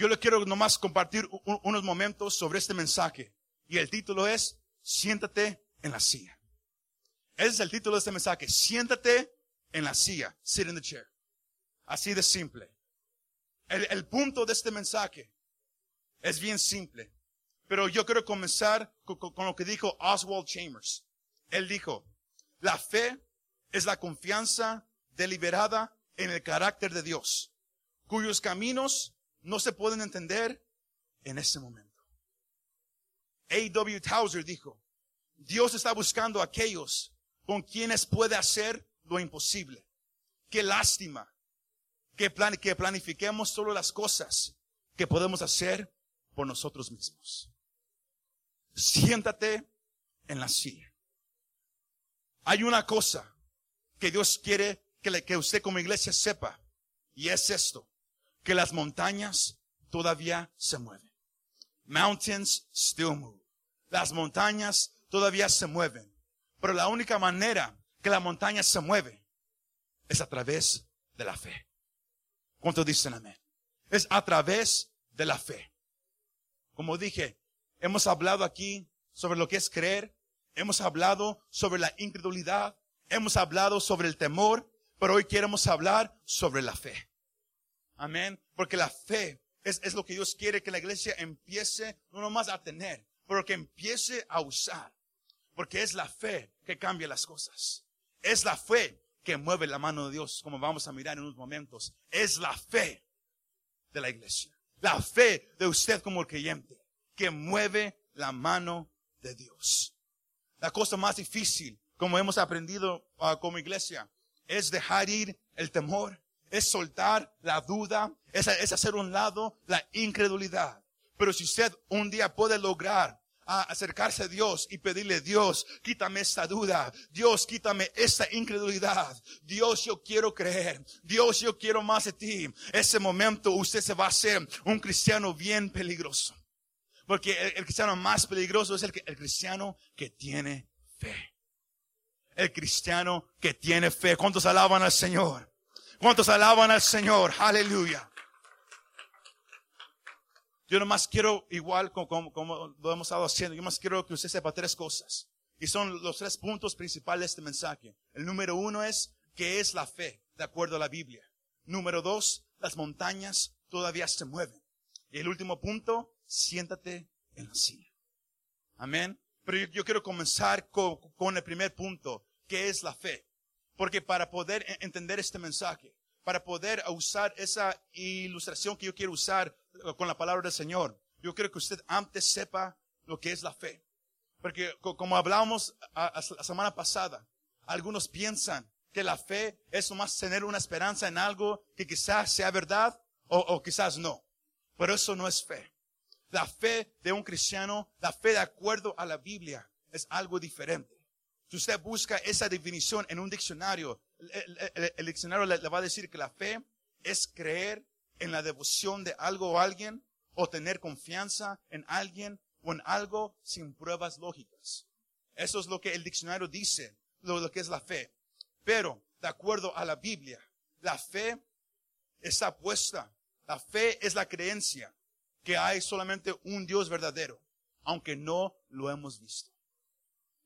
Yo le quiero nomás compartir unos momentos sobre este mensaje. Y el título es, siéntate en la silla. Ese es el título de este mensaje. Siéntate en la silla. Sit in the chair. Así de simple. El, punto de este mensaje es bien simple. Pero yo quiero comenzar con, con- con lo que dijo Oswald Chambers. Él dijo, la fe es la confianza deliberada en el carácter de Dios, cuyos caminos no se pueden entender en ese momento. A.W. Towser dijo, Dios está buscando a aquellos con quienes puede hacer lo imposible. Qué lástima que, que planifiquemos solo las cosas que podemos hacer por nosotros mismos. Siéntate en la silla. Hay una cosa que Dios quiere que, le- que usted como iglesia sepa, y es esto, que las montañas todavía se mueven. Mountains still move. Las montañas todavía se mueven. Pero la única manera que la montaña se mueve es a través de la fe. ¿Cuántos dicen amén? Es a través de la fe. Como dije, hemos hablado aquí sobre lo que es creer, hemos hablado sobre la incredulidad, hemos hablado sobre el temor, pero hoy queremos hablar sobre la fe. Amén. Porque la fe es, es lo que Dios quiere que la iglesia empiece no nomás a tener, pero que empiece a usar. Porque es la fe que cambia las cosas. Es la fe que mueve la mano de Dios, como vamos a mirar en unos momentos. Es la fe de la iglesia. La fe de usted como el creyente que mueve la mano de Dios. La cosa más difícil, como hemos aprendido ah, como iglesia, es dejar ir el temor, es soltar la duda, es, hacer un lado la incredulidad. Pero si usted un día puede lograr ah, acercarse a Dios y pedirle, Dios, quítame esta duda. Dios, quítame esta incredulidad. Dios, yo quiero creer. Dios, yo quiero más de ti. Ese momento usted se va a hacer un cristiano bien peligroso. Porque el, cristiano más peligroso es el, el cristiano que tiene fe. El cristiano que tiene fe. ¿Cuántos alaban al Señor? ¿Cuántos alaban al Señor? Aleluya. Yo nomás quiero, igual como, como- lo hemos estado haciendo, yo más quiero que usted sepa tres cosas. Y son los tres puntos principales de este mensaje. El número uno es, ¿qué es la fe? De acuerdo a la Biblia. Número dos, las montañas todavía se mueven. Y el último punto, siéntate en la silla. Amén. Pero yo, quiero comenzar con, con el primer punto, que es la fe. Porque para poder e- entender este mensaje, para poder usar esa ilustración que yo quiero usar eh, con la palabra del Señor, yo quiero que usted antes sepa lo que es la fe. Porque co- como a- la semana pasada, algunos piensan que la fe es nomás tener una esperanza en algo que quizás sea verdad o, o quizás no. Pero eso no es fe. La fe de un cristiano, la fe de acuerdo a la Biblia, es algo diferente. Si usted busca esa definición en un diccionario, el, diccionario le, le va a decir que la fe es creer en la devoción de algo o alguien o tener confianza en alguien o en algo sin pruebas lógicas. Eso es lo que el diccionario dice, lo, lo que es la fe. Pero, de acuerdo a la Biblia, la fe está puesta. La fe es la creencia que hay solamente un Dios verdadero, aunque no lo hemos visto.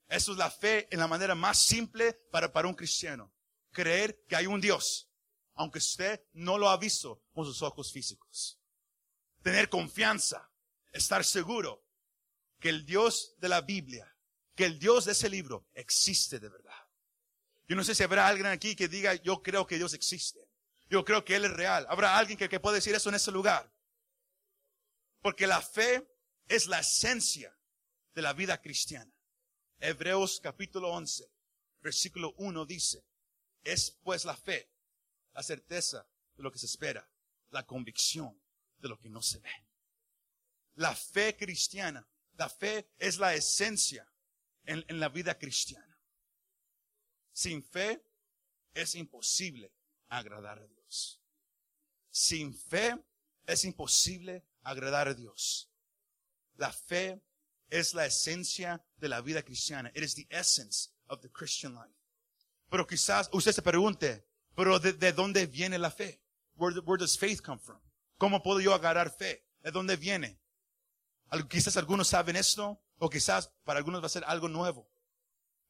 Eso es la fe en la manera más simple para, para un cristiano. Creer que hay un Dios, aunque usted no lo ha visto con sus ojos físicos. Tener confianza, estar seguro que el Dios de la Biblia, que el Dios de ese libro existe de verdad. Yo no sé si habrá alguien aquí que diga, yo creo que Dios existe. Yo creo que Él es real. ¿Habrá alguien que, que pueda decir eso en ese lugar? Porque la fe es la esencia de la vida cristiana. Hebreos capítulo 11, versículo 1 dice, es pues la fe, la certeza de lo que se espera, la convicción de lo que no se ve. La fe cristiana, la fe es la esencia en, en la vida cristiana. Sin fe es imposible agradar a Dios. Sin fe es imposible agradar a Dios. La fe es la esencia de la vida cristiana. It is the essence of the Christian life. Pero quizás usted se pregunte, pero ¿de, de dónde viene la fe? Where, where does faith come from? ¿Cómo puedo yo agarrar fe? ¿De dónde viene? Quizás algunos saben esto, o quizás para algunos va a ser algo nuevo.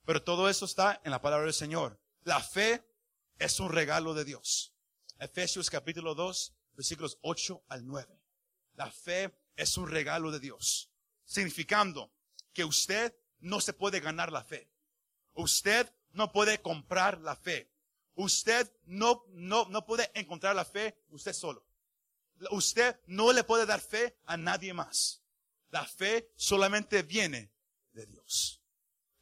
Pero todo eso está en la palabra del Señor. La fe es un regalo de Dios. Efesios capítulo 2, versículos 8 al 9. La fe es un regalo de Dios. Significando que usted no se puede ganar la fe. Usted no puede comprar la fe. Usted no, no, no puede encontrar la fe usted solo. Usted no le puede dar fe a nadie más. La fe solamente viene de Dios.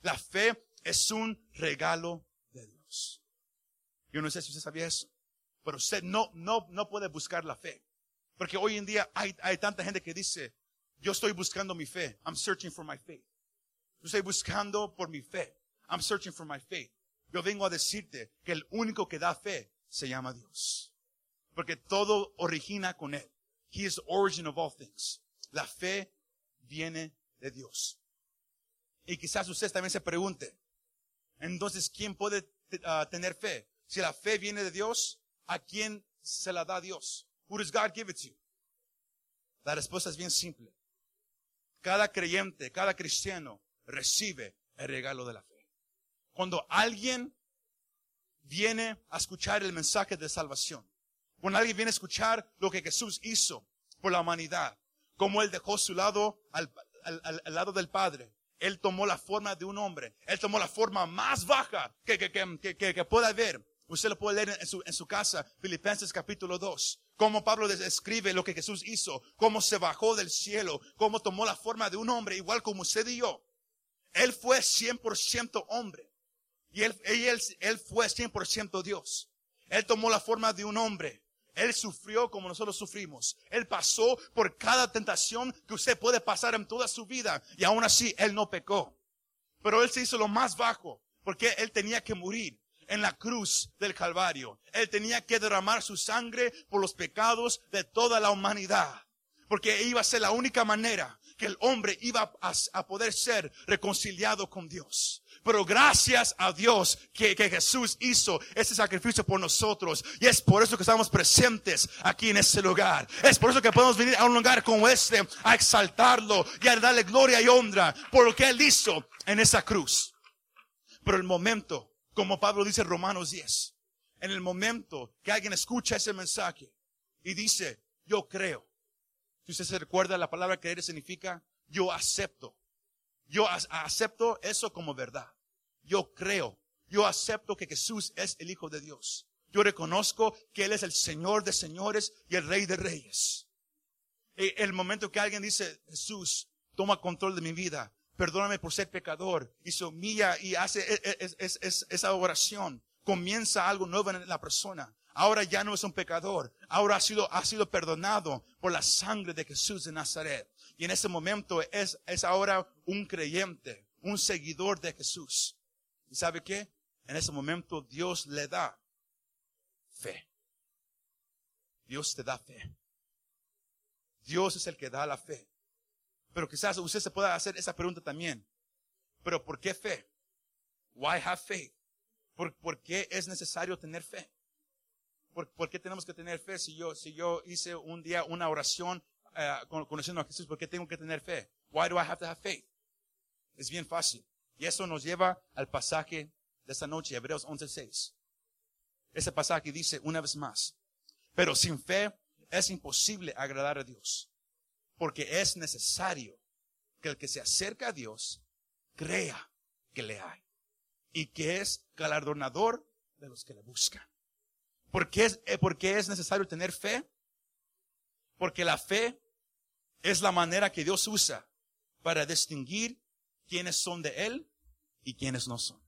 La fe es un regalo de Dios. Yo no sé si usted sabía eso, pero usted no, no, no puede buscar la fe. Porque hoy en día hay, hay tanta gente que dice, yo estoy buscando mi fe. I'm searching for my faith. Yo estoy buscando por mi fe. I'm searching for my faith. Yo vengo a decirte que el único que da fe se llama Dios. Porque todo origina con Él. He is the origin of all things. La fe viene de Dios. Y quizás usted también se pregunte, entonces, ¿quién puede uh, tener fe? Si la fe viene de Dios, ¿a quién se la da Dios? Who does God give it to? La respuesta es bien simple. Cada creyente, cada cristiano recibe el regalo de la fe. Cuando alguien viene a escuchar el mensaje de salvación, cuando alguien viene a escuchar lo que Jesús hizo por la humanidad, como Él dejó su lado al, lado del Padre, Él tomó la forma de un hombre, Él tomó la forma más baja que, que, que, que pueda haber. Usted lo puede leer en su, en su casa, Filipenses capítulo 2. Cómo Pablo describe lo que Jesús hizo, cómo se bajó del cielo, cómo tomó la forma de un hombre, igual como usted y yo. Él fue 100% hombre. Y él, él, él fue 100% Dios. Él tomó la forma de un hombre. Él sufrió como nosotros sufrimos. Él pasó por cada tentación que usted puede pasar en toda su vida. Y aún así, Él no pecó. Pero Él se hizo lo más bajo. Porque Él tenía que morir en la cruz del Calvario. Él tenía que derramar su sangre por los pecados de toda la humanidad. Porque iba a ser la única manera que el hombre iba a, poder ser reconciliado con Dios. Pero gracias a Dios que, que, Jesús hizo ese sacrificio por nosotros. Y es por eso que estamos presentes aquí en este lugar. Es por eso que podemos venir a un lugar como este a exaltarlo y a darle gloria y honra por lo que Él hizo en esa cruz. Pero el momento como Pablo dice en Romanos 10, en el momento que alguien escucha ese mensaje y dice, yo creo. Si usted se recuerda, la palabra creer significa yo acepto. Yo acepto eso como verdad. Yo creo. Yo acepto que Jesús es el Hijo de Dios. Yo reconozco que Él es el Señor de señores y el Rey de reyes. E, el momento que alguien dice, Jesús, toma control de mi vida, perdóname por ser pecador, y se humilla y hace e, e, esa oración, comienza algo nuevo en la persona. Ahora ya no es un pecador, ahora ha sido, ha sido perdonado por la sangre de Jesús de Nazaret. Y en ese momento es, es ahora un creyente, un seguidor de Jesús. ¿Y sabe qué? En ese momento Dios le da fe. Dios te da fe. Dios es el que da la fe. Pero quizás usted se pueda hacer esa pregunta también. Pero ¿por qué fe? Why have faith? ¿Por, qué es necesario tener fe? ¿Por, qué tenemos que tener fe si yo, si yo hice un día una oración eh, conociendo a Jesús? ¿Por qué tengo que tener fe? Why do I have to have faith? Es bien fácil. Y eso nos lleva al pasaje de esta noche, Hebreos 11.6. Ese pasaje dice una vez más, pero sin fe es imposible agradar a Dios porque es necesario que el que se acerca a Dios crea que le hay y que es galardonador de los que le buscan. ¿Por qué es, eh, es necesario tener fe? Porque la fe es la manera que Dios usa para distinguir quiénes son de Él y quiénes no son.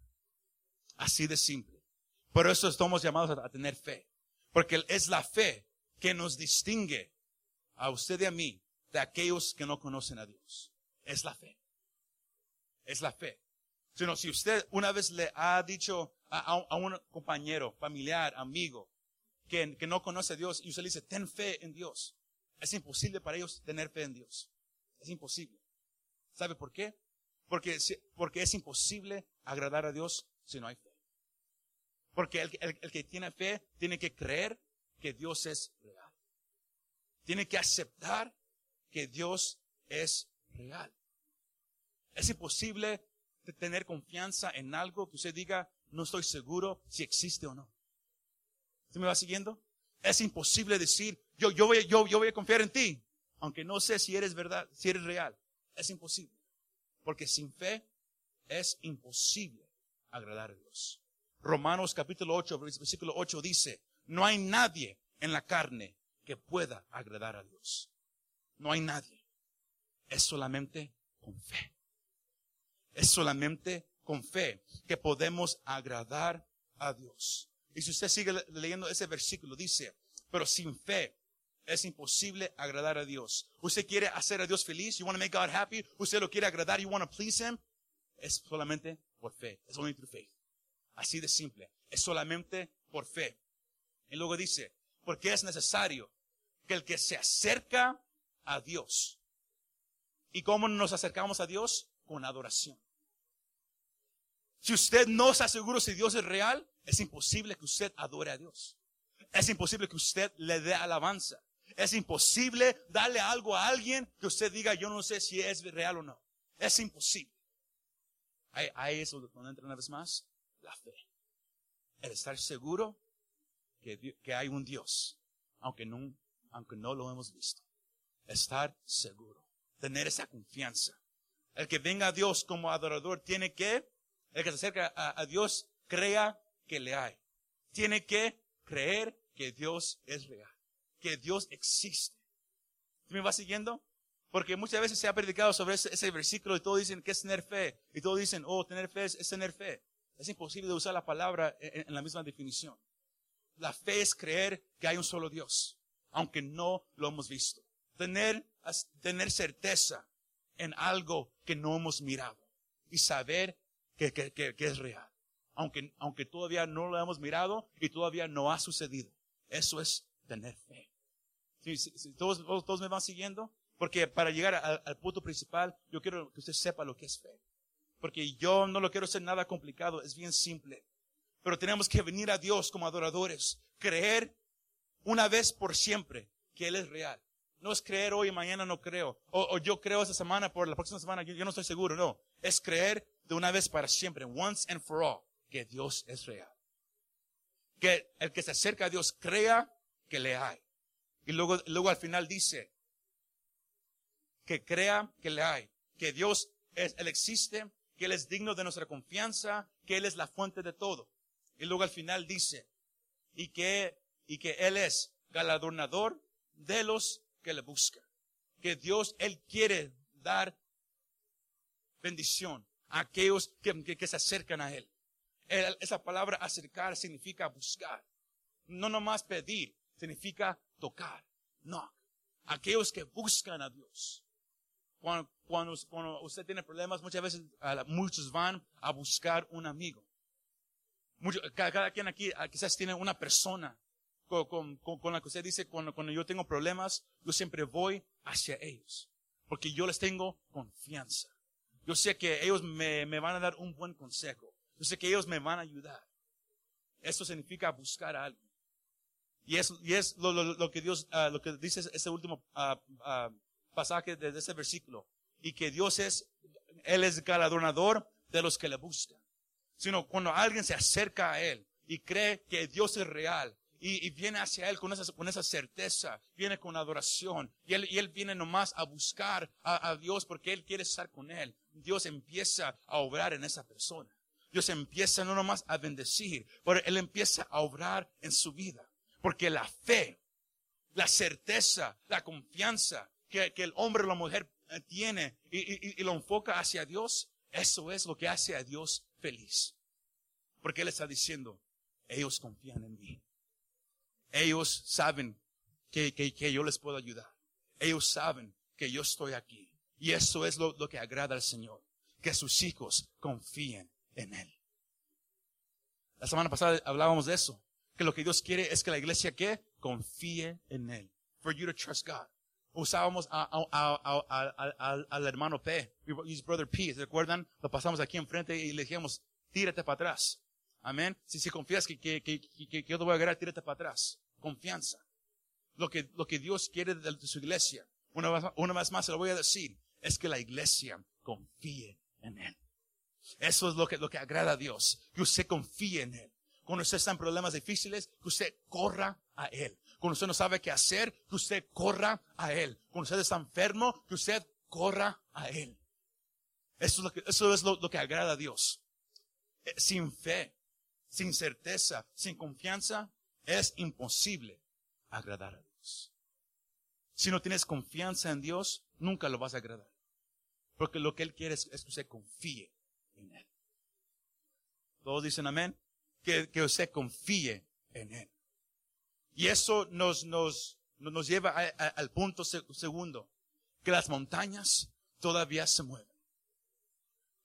Así de simple. Por eso estamos llamados a tener fe. Porque es la fe que nos distingue a usted y a mí de aquellos que no conocen a Dios. Es la fe. Es la fe. Sino si usted una vez le ha dicho a, un compañero, familiar, amigo, que, que, no conoce a Dios y usted dice, ten fe en Dios. Es imposible para ellos tener fe en Dios. Es imposible. ¿Sabe por qué? Porque, porque es imposible agradar a Dios si no hay fe. Porque el, el que tiene fe tiene que creer que Dios es real Tiene que aceptar que Dios es real. Es imposible tener confianza en algo que usted diga, no estoy seguro si existe o no. ¿Usted me va siguiendo? Es imposible decir, yo, yo, voy, yo, yo voy a confiar en ti, aunque no sé si eres verdad, si eres real. Es imposible. Porque sin fe es imposible agradar a Dios. Romanos capítulo 8, versículo 8 dice, no hay nadie en la carne que pueda agradar a Dios. No hay nadie. Es solamente con fe. Es solamente con fe que podemos agradar a Dios. Y si usted sigue leyendo ese versículo, dice, pero sin fe es imposible agradar a Dios. Usted quiere hacer a Dios feliz, you want to make God happy, usted lo quiere agradar, you want to please Him, es solamente por fe. Es only through faith. Así de simple. Es solamente por fe. Y luego dice, porque es necesario que el que se acerca a Dios. ¿Y cómo nos acercamos a Dios? Con adoración. Si usted no está seguro si Dios es real, es imposible que usted adore a Dios. Es imposible que usted le dé alabanza. Es imposible darle algo a alguien que usted diga, yo no sé si es real o no. Es imposible. Ahí, es donde entra una vez más la fe. El estar seguro que, hay un Dios, aunque no, aunque no lo hemos visto. Estar seguro. Tener esa confianza. El que venga a Dios como adorador tiene que, el que se acerca a Dios, crea que le hay. Tiene que creer que Dios es real. Que Dios existe. ¿Me va siguiendo? Porque muchas veces se ha predicado sobre ese, versículo y todos dicen que es tener fe. Y todos dicen, oh, tener fe es, tener fe. Es imposible de usar la palabra en, la misma definición. La fe es creer que hay un solo Dios, aunque no lo hemos visto. Tener, tener certeza en algo que no hemos mirado y saber que, que, que, es real. Aunque, aunque todavía no lo hemos mirado y todavía no ha sucedido. Eso es tener fe. ¿Todos, todos me van siguiendo? Porque para llegar al, punto principal, yo quiero que usted sepa lo que es fe. Porque yo no lo quiero hacer nada complicado, es bien simple. Pero tenemos que venir a Dios como adoradores, creer una vez por siempre que Él es real. No es creer hoy y mañana no creo. O, yo creo esta semana, por la próxima semana yo, no estoy seguro. No. Es creer de una vez para siempre, once and for all, que Dios es real. Que el que se acerca a Dios crea que le hay. Y luego, luego al final dice, que crea que le hay, que Dios es, Él existe, que Él es digno de nuestra confianza, que Él es la fuente de todo. Y luego al final dice, y que, y que Él es galardonador de los que le buscan. Que Dios, Él quiere dar bendición a aquellos que, que, se acercan a Él. Esa palabra acercar significa buscar. No nomás pedir, significa tocar. No. Aquellos que buscan a Dios. Cuando, cuando, usted tiene problemas, muchas veces muchos van a buscar un amigo. cada, quien aquí quizás tiene una persona con, con, la que usted dice, cuando, cuando yo tengo problemas, yo siempre voy hacia ellos. Porque yo les tengo confianza. Yo sé que ellos me, me van a dar un buen consejo. Yo sé que ellos me van a ayudar. Eso significa buscar a alguien. Y es, y es lo, lo, lo que Dios, uh, lo que dice ese último uh, uh, pasaje de ese versículo. Y que Dios es, Él es galardonador de los que le buscan. Sino cuando alguien se acerca a Él y cree que Dios es real y, viene hacia Él con esa, con esa certeza, viene con adoración y Él, y él viene nomás a buscar a, a Dios porque Él quiere estar con Él. Dios empieza a obrar en esa persona. Dios empieza no nomás a bendecir, pero Él empieza a obrar en su vida. Porque la fe, la certeza, la confianza que, el hombre o la mujer eh, tiene y, lo enfoca hacia Dios, eso es lo que hace a Dios feliz. Porque Él está diciendo, ellos confían en mí. Ellos saben que, que, yo les puedo ayudar. Ellos saben que yo estoy aquí. Y eso es lo, lo que agrada al Señor. Que sus hijos confíen en Él. La semana pasada hablábamos de eso. Que lo que Dios quiere es que la iglesia que confíe en Él. For you to trust God usábamos al hermano P, his brother P, ¿se recuerdan? Lo pasamos aquí enfrente y le dijimos, tírate para atrás. Amén. Si, si confías que, que, que, que, yo te voy a agarrar, tírate para atrás. Confianza. lo que, lo que Dios quiere de su iglesia, una vez, una vez más se lo voy a decir, es que la iglesia confíe en Él. Eso es lo que, lo que agrada a Dios, que usted confíe en Él. Cuando usted está en problemas difíciles, que usted corra a Él. Cuando usted no sabe qué hacer, que usted corra a Él. Cuando usted está enfermo, que usted corra a Él. Eso es lo que, lo que agrada a Dios. Eh, Sin fe, sin certeza, sin confianza, es imposible agradar a Dios. Si no tienes confianza en Dios, nunca lo vas a agradar. Porque lo que Él quiere es, es que usted confíe Todos dicen amén. Que, que usted confíe en Él. Y eso nos, nos, nos lleva al punto se- segundo, que las montañas todavía se mueven.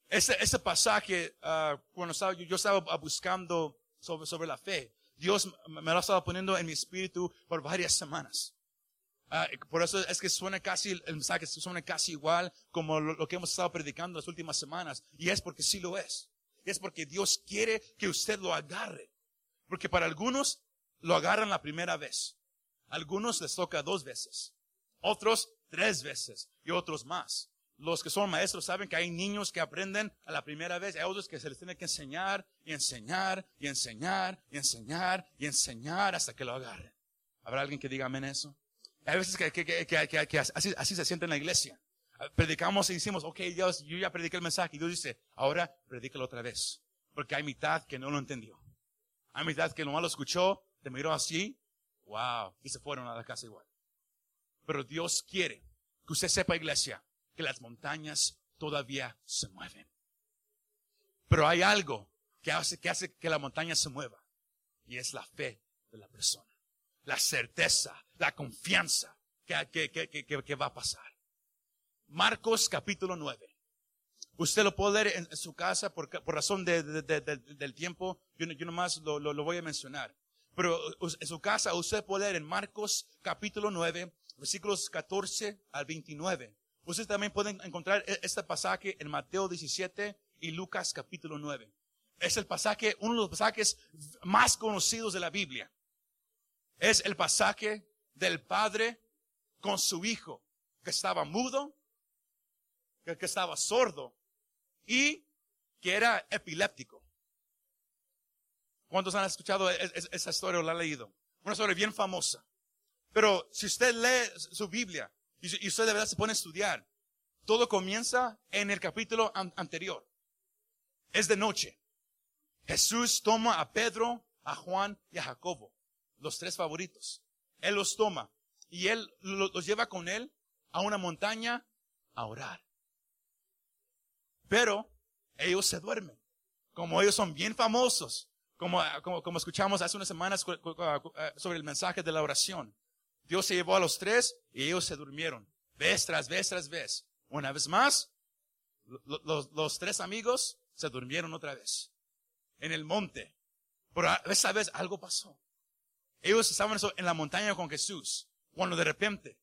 Ese, ese pasaje, ah, cuando estaba, yo, estaba buscando sobre, sobre la fe, Dios me lo estaba poniendo en mi espíritu por varias semanas. Ah, por eso es que suena casi, el mensaje suena casi igual como lo, que hemos estado predicando las últimas semanas. Y es porque sí lo es. Es porque Dios quiere que usted lo agarre. Porque para algunos lo agarran la primera vez. Algunos les toca dos veces. Otros tres veces. Y otros más. Los que son maestros saben que hay niños que aprenden a la primera vez. Hay otros que se les tiene que enseñar y enseñar y enseñar y enseñar y enseñar hasta que lo agarren. ¿Habrá alguien que diga amén eso? Hay veces que, que, que- que así, así se siente en la iglesia. Predicamos y decimos, ok, Dios, yo ya prediqué el mensaje. Y Dios dice, ahora predícalo otra vez. Porque hay mitad que no lo entendió. Hay mitad que nomás lo escuchó, te miró así, wow, y se fueron a la casa igual. Pero Dios quiere que usted sepa, iglesia, que las montañas todavía se mueven. Pero hay algo que hace, que hace que la montaña se mueva. Y es la fe de la persona. La certeza, la confianza que, que, que, que, va a pasar. Marcos capítulo 9. Usted lo puede leer en, su casa por, por razón de, de- de- de- del tiempo. Yo, yo nomás lo, lo, lo voy a mencionar. Pero us- en su casa usted puede leer en Marcos capítulo 9, versículos 14 al 29. Usted también puede encontrar e- este pasaje en Mateo 17 y Lucas capítulo 9. Es el pasaje, uno de los pasajes más conocidos de la Biblia. Es el pasaje del padre con su hijo que estaba mudo, que, estaba sordo y que era epiléptico. ¿Cuántos han escuchado es- es- esa historia o la han leído? Una historia bien famosa. Pero si usted lee su Biblia y usted de verdad se pone a estudiar, todo comienza en el capítulo an- anterior. Es de noche. Jesús toma a Pedro, a Juan y a Jacobo, los tres favoritos. Él los toma y él lo- los lleva con él a una montaña a orar. Pero ellos se duermen. Como ellos son bien famosos, como, como, escuchamos hace unas semanas eh, sobre el mensaje de la oración. Dios se llevó a los tres y ellos se durmieron. Vez tras vez tras vez. Una vez más, lo- los, los tres amigos se durmieron otra vez. En el monte. Pero esa vez algo pasó. Ellos estaban en la montaña con Jesús. Cuando de repente,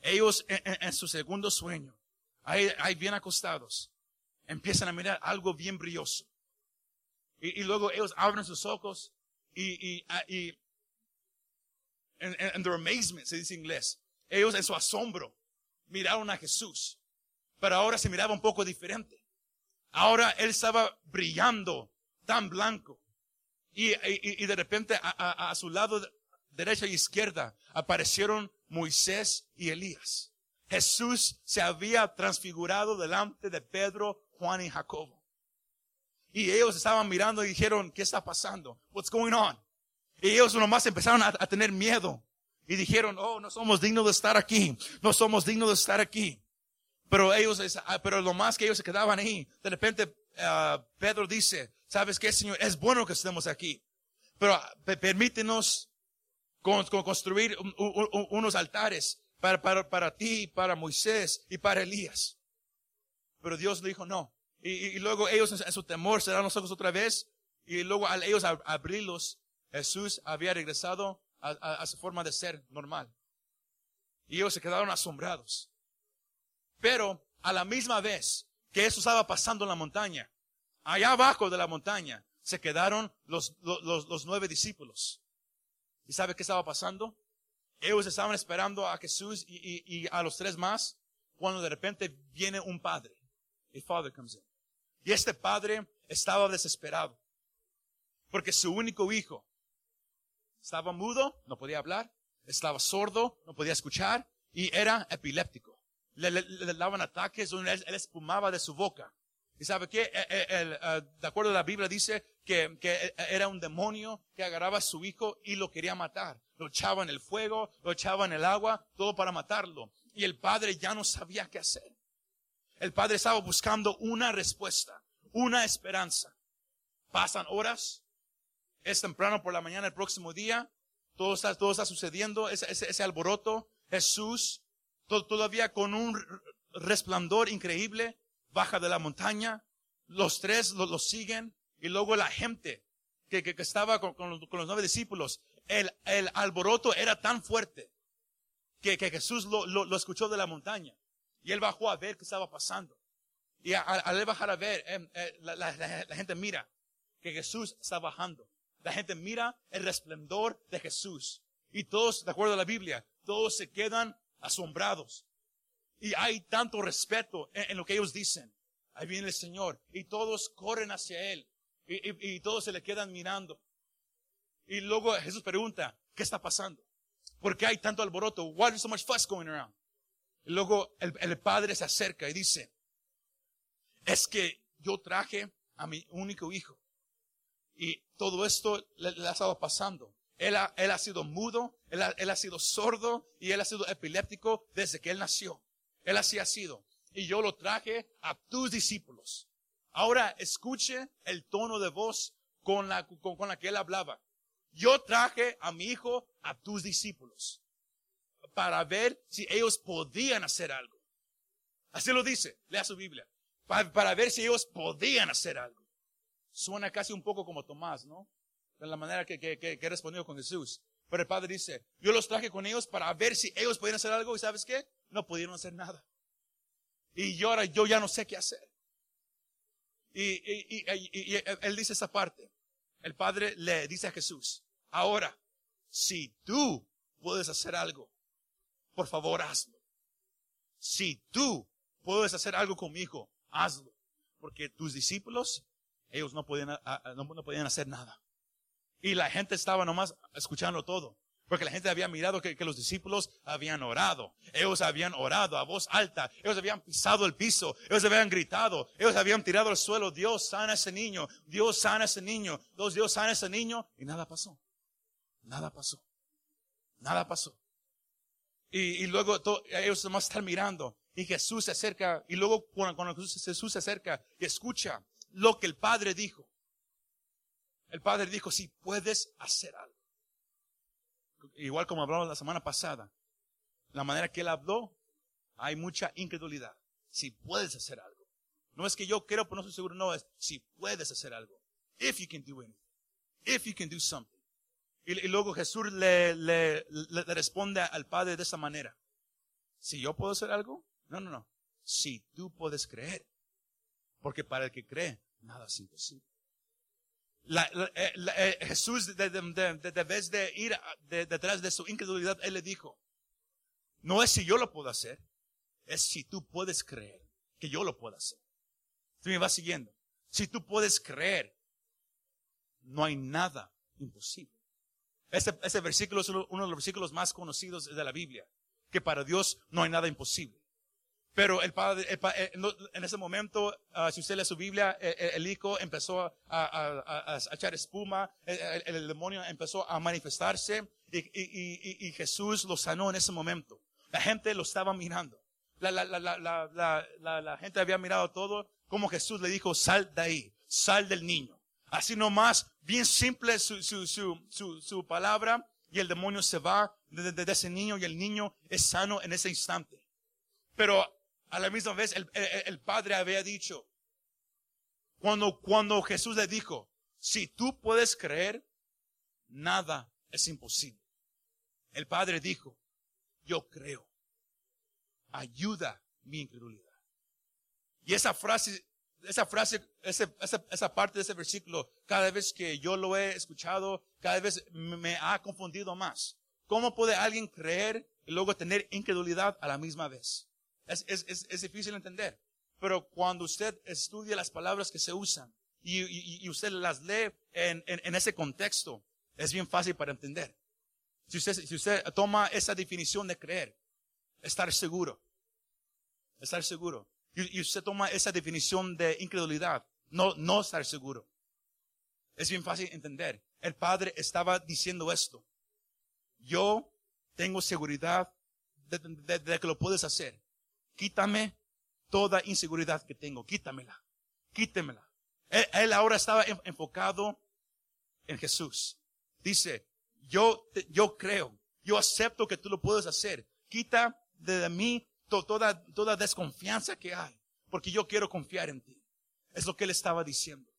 ellos en, en- en su segundo sueño, ahí, ahí bien acostados, empiezan a mirar algo bien brilloso. Y, y luego ellos abren sus ojos y, y, ah, y en their amazement, se dice en inglés, ellos en su asombro miraron a Jesús, pero ahora se miraba un poco diferente. Ahora él estaba brillando tan blanco. Y, y- y de repente a, a- a su lado de- derecha y izquierda aparecieron Moisés y Elías. Jesús se había transfigurado delante de Pedro, Juan y Jacobo. Y ellos estaban mirando y dijeron, ¿qué está pasando? What's going on? Y ellos nomás empezaron a, a tener miedo. Y dijeron, oh, no somos dignos de estar aquí. No somos dignos de estar aquí. Pero ellos, ah, pero lo más que ellos se quedaban ahí, de repente ah, Pedro dice, ¿sabes qué, Señor? Es bueno que estemos aquí. Pero ah, pe- permítenos con, con construir un- un- un- unos altares para, ti, para Moisés y para Elías. Pero Dios le dijo no. Y, luego ellos en su- temor cerraron los ojos otra vez. Y luego al ellos ab- abrirlos, Jesús había regresado a su forma de ser normal. Y ellos se quedaron asombrados. Pero a la misma vez que eso estaba pasando en la montaña, allá abajo de la montaña, se quedaron los, los, los- nueve discípulos. ¿Y sabe qué estaba pasando? ellos estaban esperando a Jesús y, y- y a los tres más, cuando de repente viene un padre. A father comes in. Y este padre estaba desesperado. Porque su único hijo estaba mudo, no podía hablar, estaba sordo, no podía escuchar y era epiléptico. Le, le- le daban ataques él espumaba de su boca. ¿Y sabe qué? Eh, eh, el, eh, de acuerdo a la Biblia dice que, que era un demonio que agarraba a su hijo y lo quería matar. Lo echaba en el fuego, lo echaba en el agua, todo para matarlo. Y el padre ya no sabía qué hacer. El padre estaba buscando una respuesta, una esperanza. Pasan horas, es temprano por la mañana el próximo día, todo está, todo está sucediendo, ese, ese, ese alboroto, Jesús, to- todavía con un resplandor increíble, baja de la montaña, los tres lo, lo siguen, y luego la gente que, que, que estaba con, con los, con los nueve discípulos, el, el alboroto era tan fuerte que, que Jesús lo, lo, lo escuchó de la montaña, y él bajó a ver qué estaba pasando. Y al él bajar a ver, em, eh, la, la- la- la gente mira que Jesús está bajando. La gente mira el resplendor de Jesús. Y todos, de acuerdo a la Biblia, todos se quedan asombrados. Y hay tanto respeto en, lo que ellos dicen. Ahí viene el Señor. Y todos corren hacia Él. Y, todos se le quedan mirando. Y luego Jesús pregunta, ¿qué está pasando? ¿Por qué hay tanto alboroto? Why is so much fuss going around? Y luego el, padre se acerca y dice, es que yo traje a mi único hijo. Y todo esto le, ha estado pasando. Él ha, sido mudo, él ha sido sordo y él ha sido epiléptico desde que él nació. Él así ha sido. Y yo lo traje a tus discípulos. Ahora escuche el tono de voz con la, con, con la que él hablaba. Yo traje a mi hijo a tus discípulos para ver si ellos podían hacer algo. Así lo dice, lea su Biblia. Pa- para ver si ellos podían hacer algo. Suena casi un poco como Tomás, ¿no? De la manera que, que, que, que respondió con Jesús. Pero el Padre dice, yo los traje con ellos para ver si ellos podían hacer algo y ¿sabes qué? No pudieron hacer nada. Y ahora yo ya no sé qué hacer. Y, y, y, y- él dice esa parte. El Padre le dice a Jesús, ahora, si tú puedes hacer algo, por favor hazlo. Si tú puedes hacer algo con mi hijo, hazlo. Porque tus discípulos, ellos no podían, a- a- no, no podían hacer nada. Y la gente estaba nomás escuchando todo. Porque la gente había mirado que, los discípulos habían orado. Ellos habían orado a voz alta. Ellos habían pisado el piso. Ellos habían gritado. Ellos habían tirado al suelo. Dios sana a ese niño. Dios sana a ese niño. Dios, Dios sana a ese niño. Y nada pasó. Nada pasó. Nada pasó. Y, y luego to- ellos nomás están mirando. Y Jesús se acerca. Y luego cuando, Jesús se acerca y escucha lo que el Padre dijo. El Padre dijo, si puedes hacer algo. Igual como hablamos la semana pasada. La manera que él habló, hay mucha incredulidad. Si puedes hacer algo. No es que yo quiero, pero no estoy seguro. No, es si puedes hacer algo. If you can do anything. If you can do something. Y, y luego Jesús le, le, le responde al Padre de esa manera. Si yo puedo hacer algo, no, no, no. Si tú puedes creer. Porque para el que cree, nada es imposible. Eh, eh, Jesús, de, de, vez de ir detrás de su incredulidad, Él le dijo, no es si yo lo puedo hacer, es si tú puedes creer que yo lo puedo hacer. Tú me vas siguiendo. Si tú puedes creer, no hay nada imposible. Ese, ese versículo es uno de los versículos más conocidos de la Biblia, que para Dios no hay nada imposible. Pero el padre, el eh, en ese momento, ah, si usted lee su Biblia, eh, eh, el hijo empezó a, a- a- a echar espuma, el, demonio empezó a manifestarse y, y- y- Jesús lo sanó en ese momento. La gente lo estaba mirando. La, la, la, la, gente había mirado todo, como Jesús le dijo, sal de ahí, sal del niño. Así nomás, bien simple su, su, su, su, su palabra, y el demonio se va de, de- de ese niño y el niño es sano en ese instante. Pero a la misma vez el, el- el padre había dicho, cuando, cuando Jesús le dijo, si tú puedes creer, nada es imposible. El padre dijo, yo creo. Ayuda mi incredulidad. Y esa frase, esa frase, ese- esa, esa parte de ese versículo, cada vez que yo lo he escuchado, cada vez me ha confundido más. ¿Cómo puede alguien creer y luego tener incredulidad a la misma vez? Es, es, es, es difícil entender. Pero cuando usted estudia las palabras que se usan y, y, y usted las lee en, en, en, ese contexto, es bien fácil para entender. Si usted, si usted toma esa definición de creer, estar seguro, estar seguro, y, y usted toma esa definición de incredulidad, no, no estar seguro, es bien fácil entender. El Padre estaba diciendo esto. Yo tengo seguridad de, de, de que lo puedes hacer. Quítame toda inseguridad que tengo, quítamela, quítemela. Él, ahora estaba enfocado en Jesús. Dice, yo, yo creo, yo acepto que tú lo puedes hacer. Quita de mí to, toda, toda desconfianza que hay, porque yo quiero confiar en ti. Es lo que él estaba diciendo.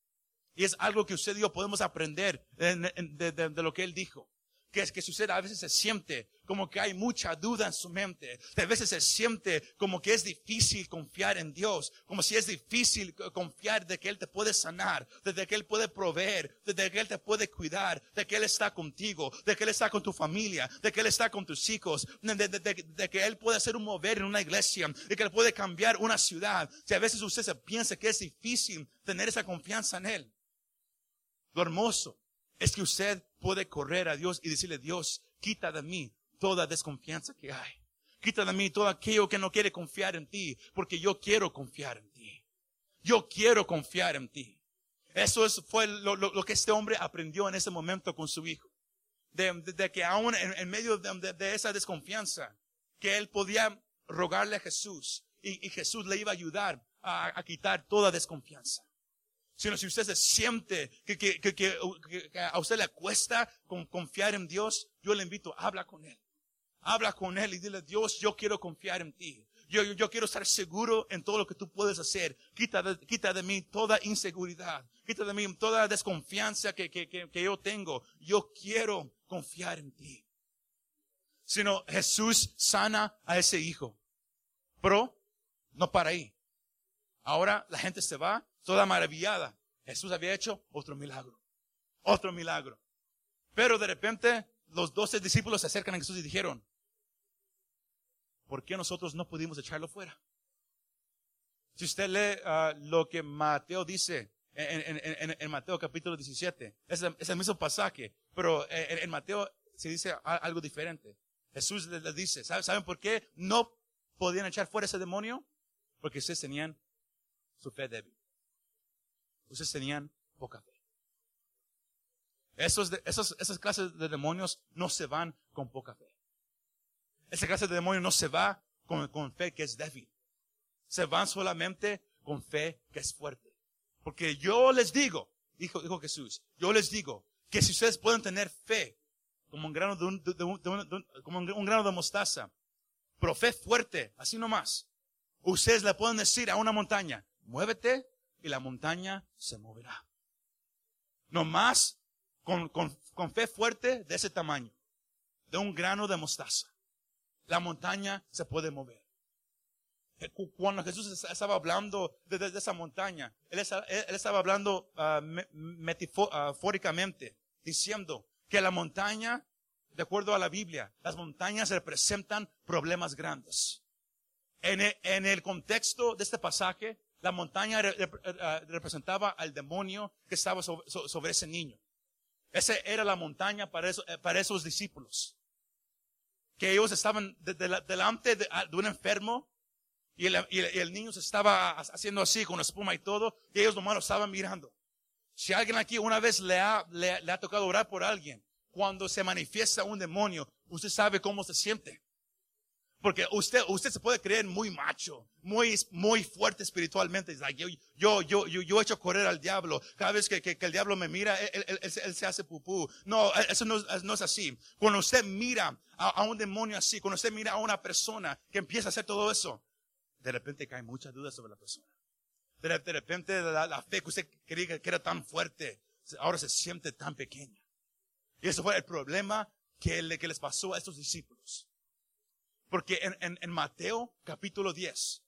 Y es algo que usted y yo podemos aprender de, lo que él dijo que es que sucede, a veces se siente como que hay mucha duda en su mente. A veces se siente como que es difícil confiar en Dios, como si es difícil confiar de que Él te puede sanar, de que Él puede proveer, de que Él te puede cuidar, de que Él está contigo, de que Él está con tu familia, de que Él está con tus hijos, de, de, de, de que Él puede hacer un mover en una iglesia, de que Él puede cambiar una ciudad. Si a veces usted se piensa que es difícil tener esa confianza en Él. Lo hermoso es que usted puede correr a Dios y decirle, Dios, quita de mí toda desconfianza que hay. Quita de mí todo aquello que no quiere confiar en ti, porque yo quiero confiar en ti. Yo quiero confiar en ti. Eso es, fue lo, lo, que este hombre aprendió en ese momento con su hijo. De, de, que aún en, medio de, de, esa desconfianza, que él podía rogarle a Jesús y, y Jesús le iba a ayudar a, a quitar toda desconfianza sino si usted se siente que, que, que, que, a usted le cuesta confiar en Dios, yo le invito, habla con Él. Habla con Él y dile, Dios, yo quiero confiar en ti. Yo, yo, yo quiero estar seguro en todo lo que tú puedes hacer. Quita de, quita de mí toda inseguridad. Quita de mí toda desconfianza que, que, que, yo tengo. Yo quiero confiar en ti. Sino Jesús sana a ese hijo. Pero no para ahí. Ahora la gente se va toda maravillada. Jesús había hecho otro milagro. Otro milagro. Pero de repente los doce discípulos se acercan a Jesús y dijeron, ¿por qué nosotros no pudimos echarlo fuera? Si usted lee uh, lo que Mateo dice en, Mateo capítulo 17, es el, mismo pasaje, pero en, Mateo se dice algo diferente. Jesús les, dice, ¿saben por qué no podían echar fuera ese demonio? Porque ustedes tenían su fe débil ustedes tenían poca fe. Esas clases de demonios no se van con poca fe. Esa clase de demonios no se va con, fe que es débil. Se van solamente con fe que es fuerte. Porque yo les digo, dijo, Jesús, yo les digo que si ustedes pueden tener fe como un grano de, un, grano de mostaza, pero fe fuerte, así nomás, ustedes le pueden decir a una montaña, muévete y la montaña se moverá. No más con, con, con fe fuerte de ese tamaño, de un grano de mostaza. La montaña se puede mover. Cuando Jesús estaba hablando de, esa montaña, Él, estaba, hablando uh, metafóricamente, diciendo que la montaña, de acuerdo a la Biblia, las montañas representan problemas grandes. En el, contexto de este pasaje, la montaña representaba al demonio que estaba sobre, ese niño. Esa era la montaña para, eh, para esos discípulos. Que ellos estaban delante de, un enfermo y el, niño se estaba haciendo así con espuma y todo y ellos nomás lo estaban mirando. Si alguien aquí una vez le ha tocado orar por alguien, cuando se manifiesta un demonio, usted sabe cómo se siente. Porque usted, usted se puede creer muy macho, muy, muy fuerte espiritualmente. Like, yo, yo, yo, yo, yo he hecho correr al diablo. Cada vez que, que, que el diablo me mira, él, él, él, él, se hace pupú. No, eso no, no es así. Cuando usted mira a, a, un demonio así, cuando usted mira a una persona que empieza a hacer todo eso, de repente cae mucha duda sobre la persona. De, de repente la, la, fe que usted creía que era tan fuerte, ahora se siente tan pequeña. Y eso fue el problema que, que les pasó a estos discípulos. Porque en, en, en Mateo capítulo 10,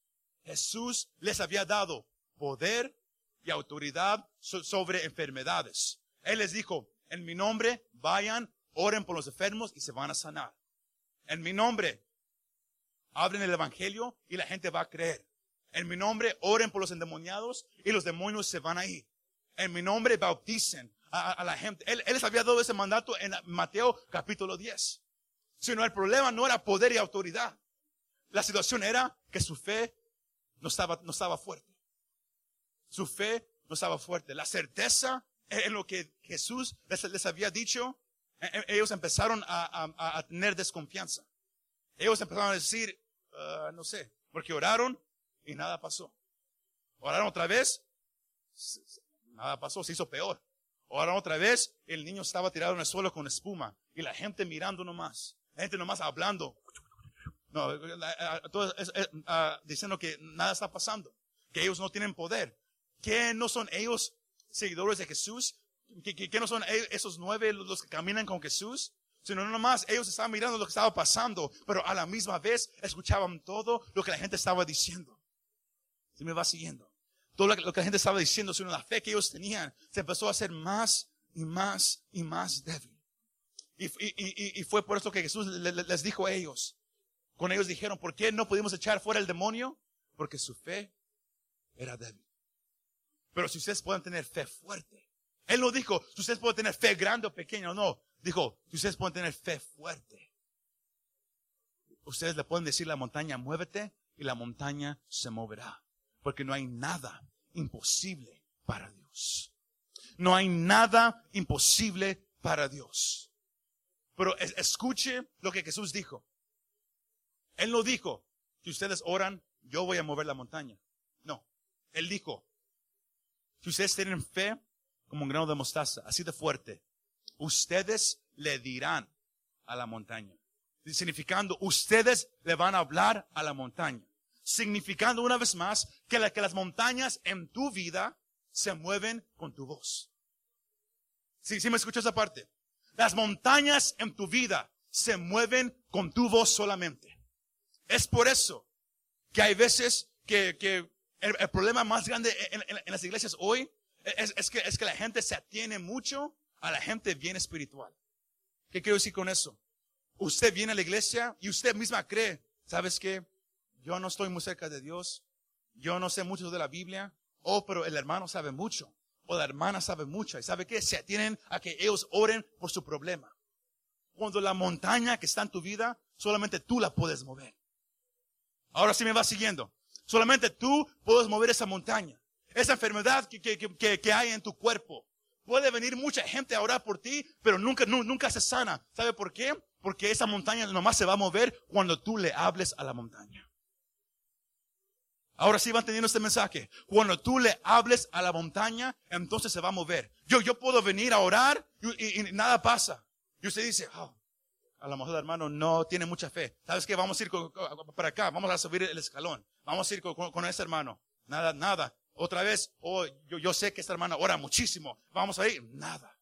Jesús les había dado poder y autoridad so, sobre enfermedades. Él les dijo, en mi nombre vayan, oren por los enfermos y se van a sanar. En mi nombre, abren el evangelio y la gente va a creer. En mi nombre, oren por los endemoniados y los demonios se van a ir. En mi nombre, bauticen a, la gente. Él, él les había dado ese mandato en Mateo capítulo 10. Sino el problema no era poder y autoridad. La situación era que su fe no estaba, no estaba fuerte. Su fe no estaba fuerte. La certeza en lo que Jesús les, había dicho, e, e, ellos empezaron a, tener desconfianza. Ellos empezaron a decir, ah, no sé, porque oraron y nada pasó. Oraron otra vez, nada pasó, se hizo peor. Oraron otra vez, el niño estaba tirado en el suelo con espuma y la gente mirando nomás, la gente nomás hablando. No, ah, diciendo que nada está pasando, que ellos no tienen poder, que no son ellos seguidores de Jesús, que, no son esos nueve los que caminan con Jesús, sino no nomás ellos estaban mirando lo que estaba pasando, pero a la misma vez escuchaban todo lo que la gente estaba diciendo. Se me va siguiendo. Todo lo que, la gente estaba diciendo, sino la fe que ellos tenían, se empezó a hacer más y más y más débil. Y, fue por eso que Jesús les dijo a ellos, con ellos dijeron, ¿por qué no pudimos echar fuera el demonio? Porque su fe era débil. Pero si ustedes pueden tener fe fuerte. Él no dijo, si ustedes pueden tener fe grande o pequeña, no. Dijo, si ustedes pueden tener fe fuerte. Ustedes le pueden decir a la montaña, muévete, y la montaña se moverá. Porque no hay nada imposible para Dios. No hay nada imposible para Dios. Pero escuche lo que Jesús dijo. Él no dijo, si ustedes oran, yo voy a mover la montaña. No. Él dijo, si ustedes tienen fe como un grano de mostaza, así de fuerte, ustedes le dirán a la montaña. Significando, ustedes le van a hablar a la montaña. Significando una vez más que, las montañas en tu vida se mueven con tu voz. Sí, sí me escuchas esa parte. Las montañas en tu vida se mueven con tu voz solamente. Es por eso que hay veces que, el, problema más grande en, las iglesias hoy es, que, es que la gente se atiene mucho a la gente bien espiritual. ¿Qué quiero decir con eso? Usted viene a la iglesia y usted misma cree, ¿sabes qué? Yo no estoy muy cerca de Dios. Yo no sé mucho de la Biblia. Oh, pero el hermano sabe mucho. O la hermana sabe mucho. ¿Y sabe qué? Se atienen a que ellos oren por su problema. Cuando la montaña que está en tu vida, solamente tú la puedes mover. Ahora sí me va siguiendo. Solamente tú puedes mover esa montaña. Esa enfermedad que, que, que, hay en tu cuerpo. Puede venir mucha gente a orar por ti, pero nunca, nunca se sana. ¿Sabe por qué? Porque esa montaña nomás se va a mover cuando tú le hables a la montaña. Ahora sí van teniendo este mensaje. Cuando tú le hables a la montaña, entonces se va a mover. Yo, yo puedo venir a orar y, nada pasa. Y usted dice, oh, a lo mejor hermano no tiene mucha fe. ¿Sabes qué? Vamos a ir para acá, vamos a subir el escalón. Vamos a ir con, ese hermano. Nada, nada. Otra vez, oh, yo, yo sé que esta hermana ora muchísimo. Vamos a ir. Nada.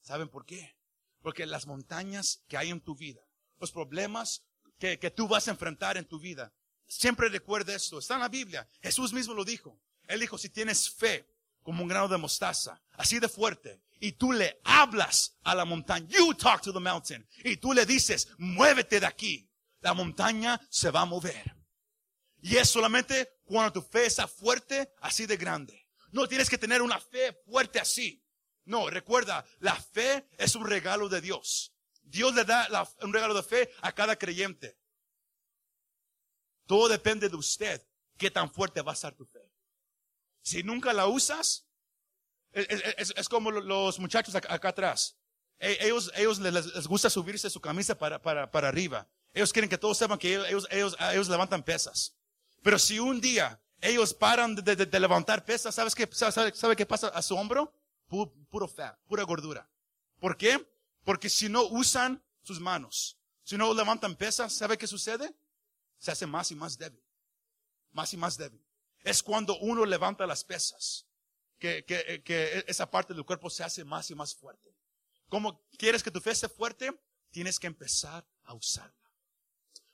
¿Saben por qué? Porque las montañas que hay en tu vida, los problemas que, que tú vas a enfrentar en tu vida, siempre recuerda esto. Está en la Biblia. Jesús mismo lo dijo. Él dijo, si tienes fe como un grano de mostaza, así de fuerte, y tú le hablas a la montaña, you talk to the mountain, y tú le dices, muévete de aquí, la montaña se va a mover. Y es solamente cuando tu fe está fuerte, así de grande. No tienes que tener una fe fuerte así. No, recuerda, la fe es un regalo de Dios. Dios le da un regalo de fe a cada creyente. Todo depende de usted, qué tan fuerte va a estar tu fe. Si nunca la usas, es, como los muchachos acá, atrás. E, ellos, ellos les, gusta subirse su camisa para, para, para arriba. Ellos quieren que todos sepan que ellos, ellos, ellos levantan pesas. Pero si un día ellos paran de, levantar pesas, ¿sabes qué, sabe, qué pasa a su hombro? Puro, fat, pura gordura. ¿Por qué? Porque si no usan sus manos, si no levantan pesas, ¿sabe qué sucede? Se hace más y más débil. Más y más débil. Es cuando uno levanta las pesas que, que, que esa parte del cuerpo se hace más y más fuerte. ¿Cómo quieres que tu fe esté fuerte? Tienes que empezar a usarla.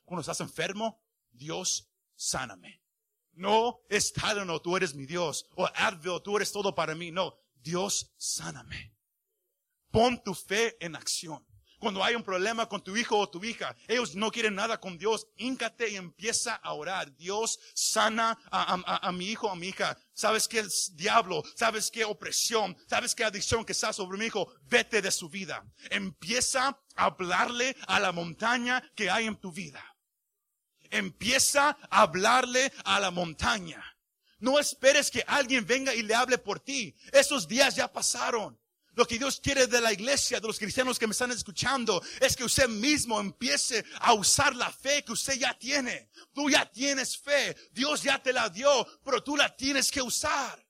Cuando estás enfermo, Dios, sáname. No es no, tú eres mi Dios. O Advil, tú eres todo para mí. No, Dios, sáname. Pon tu fe en acción. Cuando hay un problema con tu hijo o tu hija, ellos no quieren nada con Dios, híncate y empieza a orar. Dios sana a, mi hijo, a mi hija. ¿Sabes qué diablo? ¿Sabes qué opresión? ¿Sabes qué adicción que está sobre mi hijo? Vete de su vida. Empieza a hablarle a la montaña que hay en tu vida. Empieza a hablarle a la montaña. No esperes que alguien venga y le hable por ti. Esos días ya pasaron. Lo que Dios quiere de la iglesia, de los cristianos que me están escuchando, es que usted mismo empiece a usar la fe que usted ya tiene. Tú ya tienes fe, Dios ya te la dio, pero tú la tienes que usar.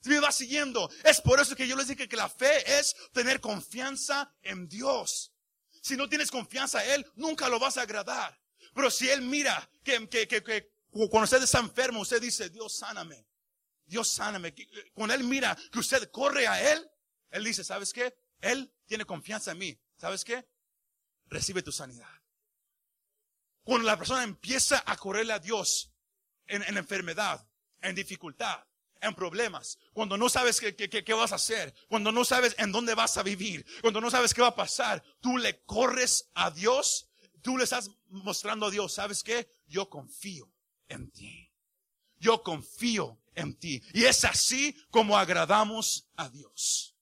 Si me va siguiendo, es por eso que yo les dije que la fe es tener confianza en Dios. Si no tienes confianza en Él, nunca lo vas a agradar. Pero si Él mira que, que, que, que cuando usted está enfermo, usted dice, Dios sáname. Dios sáname. Cuando Él mira que usted corre a Él, él dice, ¿sabes qué? Él tiene confianza en mí. ¿Sabes qué? Recibe tu sanidad. Cuando la persona empieza a correrle a Dios en, enfermedad, en dificultad, en problemas, cuando no sabes qué, qué, vas a hacer, cuando no sabes en dónde vas a vivir, cuando no sabes qué va a pasar, tú le corres a Dios, tú le estás mostrando a Dios, ¿sabes qué? Yo confío en ti. Yo confío en ti. Y es así como agradamos a Dios.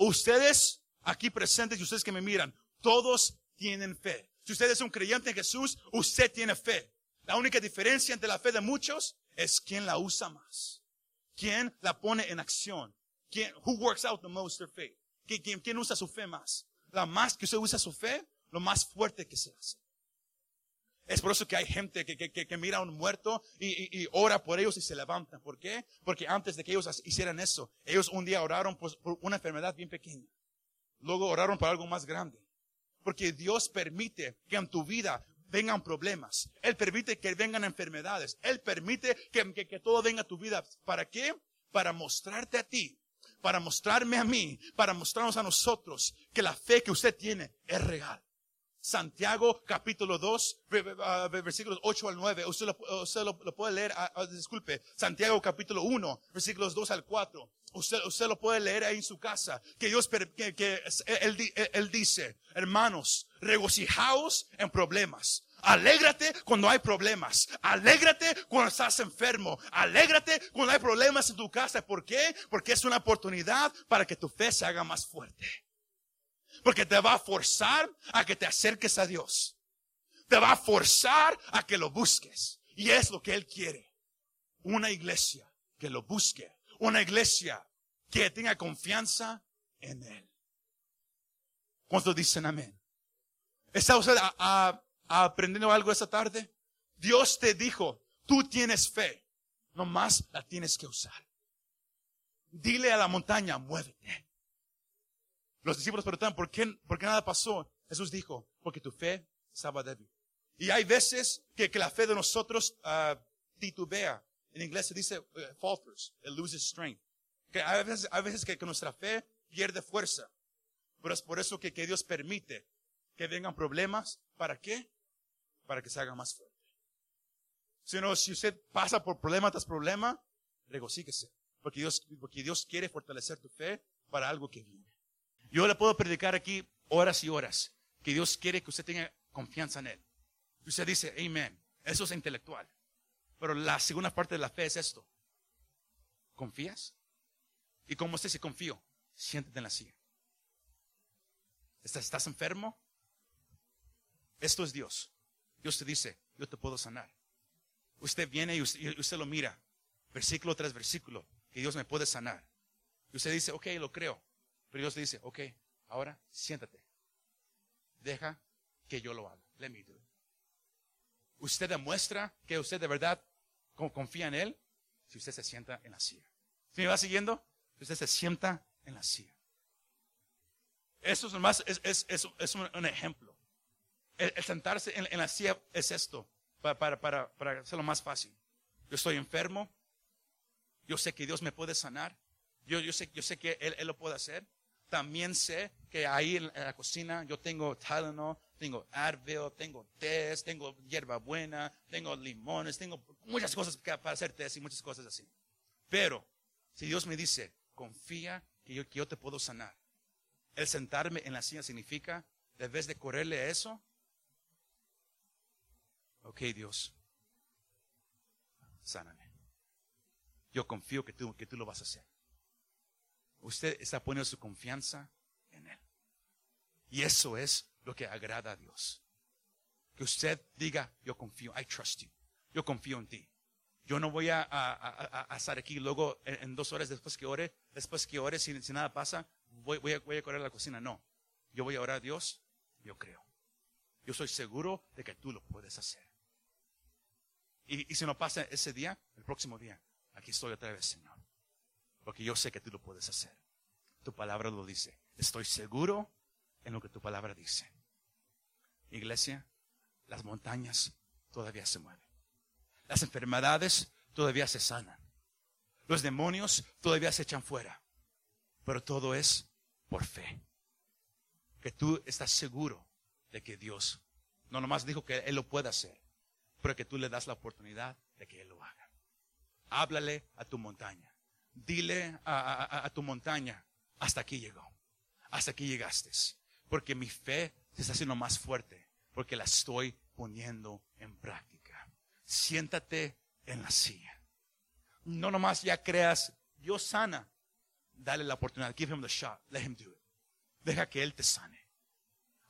Ustedes aquí presentes y ustedes que me miran, todos tienen fe. Si usted es un creyente en Jesús, usted tiene fe. La única diferencia entre la fe de muchos es quién la usa más. ¿Quién la pone en acción? ¿Quién, who works out the most their faith? ¿Quién, quién usa su fe más? La más que usted usa su fe, lo más fuerte que se hace. Es por eso que hay gente que, que, que mira a un muerto y, y, ora por ellos y se levantan. ¿Por qué? Porque antes de que ellos hicieran eso, ellos un día oraron por, por una enfermedad bien pequeña. Luego oraron por algo más grande. Porque Dios permite que en tu vida vengan problemas. Él permite que vengan enfermedades. Él permite que, que, que, todo venga a tu vida. ¿Para qué? Para mostrarte a ti, para mostrarme a mí, para mostrarnos a nosotros que la fe que usted tiene es real. Santiago capítulo 2, ah, versículos 8 al 9. Usted lo, puede leer, ah, ah, disculpe, Santiago capítulo 1, versículos 2 al 4. Usted, usted lo puede leer ahí en su casa. Que Dios, que, que él, él dice, hermanos, regocijaos en problemas. Alégrate cuando hay problemas. Alégrate cuando estás enfermo. Alégrate cuando hay problemas en tu casa. ¿Por qué? Porque es una oportunidad para que tu fe se haga más fuerte. Porque te va a forzar a que te acerques a Dios. Te va a forzar a que lo busques. Y es lo que Él quiere. Una iglesia que lo busque. Una iglesia que tenga confianza en Él. ¿Cuántos dicen amén? ¿Está usted aprendiendo algo esta tarde? Dios te dijo, tú tienes fe, nomás la tienes que usar. Dile a la montaña, muévete. Los discípulos preguntaban, ¿por qué, ¿por qué nada pasó? Jesús dijo, porque tu fe estaba débil. Y hay veces que, que la fe de nosotros uh, titubea. En inglés se dice uh, falters, it loses strength. Que hay veces, hay veces que, que, nuestra fe pierde fuerza. Pero es por eso que, que Dios permite que vengan problemas. ¿Para qué? Para que se haga más fuerte. Si no, si usted pasa por problema tras problema, regocíquese. Porque Dios, porque Dios quiere fortalecer tu fe para algo que viene. Yo le puedo predicar aquí horas y horas que Dios quiere que usted tenga confianza en Él. Y usted dice, amén. Eso es intelectual. Pero la segunda parte de la fe es esto. ¿Confías? Y como usted se confío, siéntate en la silla. ¿Estás enfermo? Esto es Dios. Dios te dice, yo te puedo sanar. Usted viene y usted, y usted lo mira, versículo tras versículo, que Dios me puede sanar. Y usted dice, ok, lo creo. Pero Dios dice, ok, ahora siéntate. Deja que yo lo haga. Let me do it. Usted demuestra que usted de verdad confía en Él si usted se sienta en la silla. ¿Sí me va siguiendo? Si usted se sienta en la silla. Eso es, más, es, es, es, un, ejemplo. El, sentarse en, la silla es esto, para, para, para, para hacerlo más fácil. Yo estoy enfermo, yo sé que Dios me puede sanar, yo, yo, sé, yo sé que él, él lo puede hacer, también sé que ahí en la cocina yo tengo Tylenol, tengo Advil, tengo test, tengo hierbabuena, tengo limones, tengo muchas cosas para hacer test y muchas cosas así. Pero si Dios me dice, confía que yo, te puedo sanar, El sentarme en la silla significa, en vez de correrle a eso, ok Dios, sáname. Yo confío que tú lo vas a hacer. Usted está poniendo su confianza en Él. Y eso es lo que agrada a Dios. Que usted diga, yo confío, I trust you. Yo confío en ti. Yo no voy a, estar aquí luego en, dos horas después que ore, después que ore, si, nada pasa, voy, voy, a, voy a correr a la cocina. No. Yo voy a orar a Dios, yo creo. Yo soy seguro de que tú lo puedes hacer. Y, y si no pasa ese día, el próximo día, aquí estoy otra vez, Señor. Porque yo sé que tú lo puedes hacer. Tu palabra lo dice. Estoy seguro en lo que tu palabra dice. Iglesia, las montañas todavía se mueven. Las enfermedades todavía se sanan. Los demonios todavía se echan fuera. Pero todo es por fe. Que tú estás seguro de que Dios no nomás dijo que Él lo puede hacer, pero que tú le das la oportunidad de que Él lo haga. Háblale a tu montaña. Dile a, tu montaña, hasta aquí llegó. Hasta aquí llegaste. Porque mi fe se está haciendo más fuerte. Porque la estoy poniendo en práctica. Siéntate en la silla. No nomás ya creas, Dios sana. Dale la oportunidad. Give him the shot. Let him do it. Deja que Él te sane.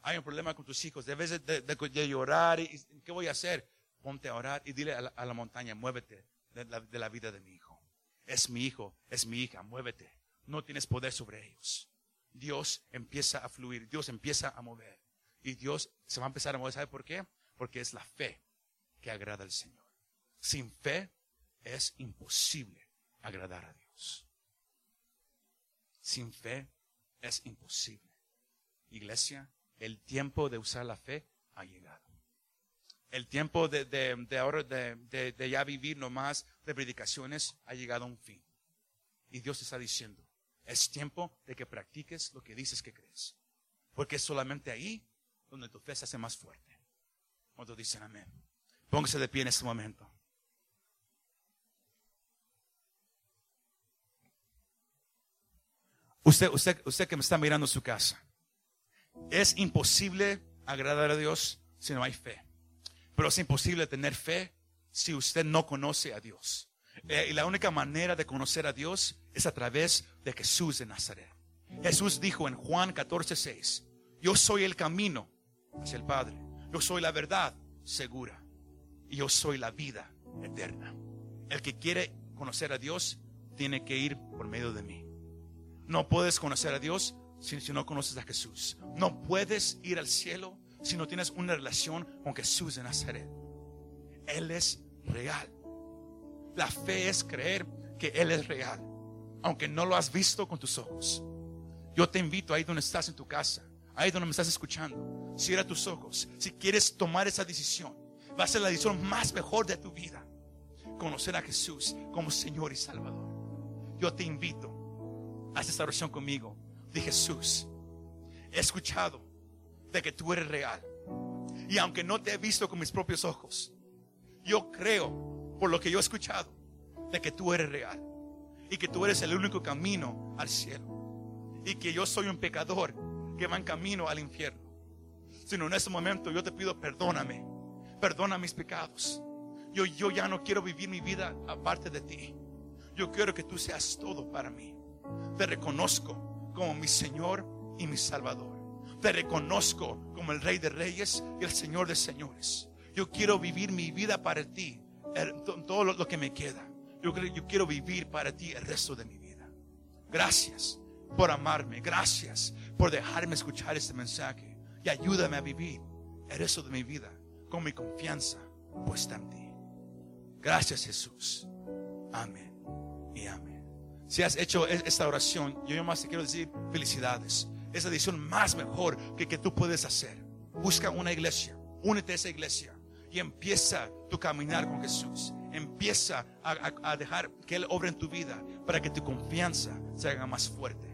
Hay un problema con tus hijos. Debes de, llorar. Y, ¿Qué voy a hacer? Ponte a orar y dile a la, montaña, muévete de la, vida de mi hijo. Es mi hijo, es mi hija, muévete. No tienes poder sobre ellos. Dios empieza a fluir, Dios empieza a mover. Y Dios se va a empezar a mover. ¿Sabe por qué? Porque es la fe que agrada al Señor. Sin fe es imposible agradar a Dios. Sin fe es imposible. Iglesia, el tiempo de usar la fe ha llegado. El tiempo de, de, ahora de, de, ya vivir nomás de predicaciones ha llegado a un fin. Y Dios está diciendo, es tiempo de que practiques lo que dices que crees. Porque es solamente ahí donde tu fe se hace más fuerte. Cuando dicen amén. Póngase de pie en este momento. Usted, usted, usted que me está mirando en su casa. Es imposible agradar a Dios si no hay fe. Pero es imposible tener fe si usted no conoce a Dios. Eh, y la única manera de conocer a Dios es a través de Jesús de Nazaret. Jesús dijo en Juan 14, 6, yo soy el camino hacia el Padre. Yo soy la verdad segura. Y yo soy la vida eterna. El que quiere conocer a Dios tiene que ir por medio de mí. No puedes conocer a Dios si, no conoces a Jesús. No puedes ir al cielo si no tienes una relación con Jesús de Nazaret. Él es real. La fe es creer que Él es real, aunque no lo has visto con tus ojos. Yo te invito ahí donde estás en tu casa, ahí donde me estás escuchando, cierra tus ojos. Si quieres tomar esa decisión, va a ser la decisión más mejor de tu vida. Conocer a Jesús como Señor y Salvador. Yo te invito a esta oración conmigo de Jesús. He escuchado de que tú eres real. Y aunque no te he visto con mis propios ojos, yo creo, por lo que yo he escuchado, de que tú eres real. Y que tú eres el único camino al cielo. Y que yo soy un pecador que va en camino al infierno. Sino en ese momento yo te pido, perdóname. Perdona mis pecados. Yo, yo ya no quiero vivir mi vida aparte de ti. Yo quiero que tú seas todo para mí. Te reconozco como mi Señor y mi Salvador. Te reconozco como el Rey de Reyes y el Señor de Señores. Yo quiero vivir mi vida para ti, todo lo que me queda. Yo, yo quiero vivir para ti el resto de mi vida. Gracias por amarme. Gracias por dejarme escuchar este mensaje. Y ayúdame a vivir el resto de mi vida con mi confianza puesta en ti. Gracias Jesús. Amén y amén. Si has hecho e-, esta oración, yo más te quiero decir felicidades. Es la decisión más mejor que, que tú puedes hacer. Busca una iglesia, únete a esa iglesia y empieza tu caminar con Jesús. Empieza a, a dejar que Él obre en tu vida para que tu confianza se haga más fuerte.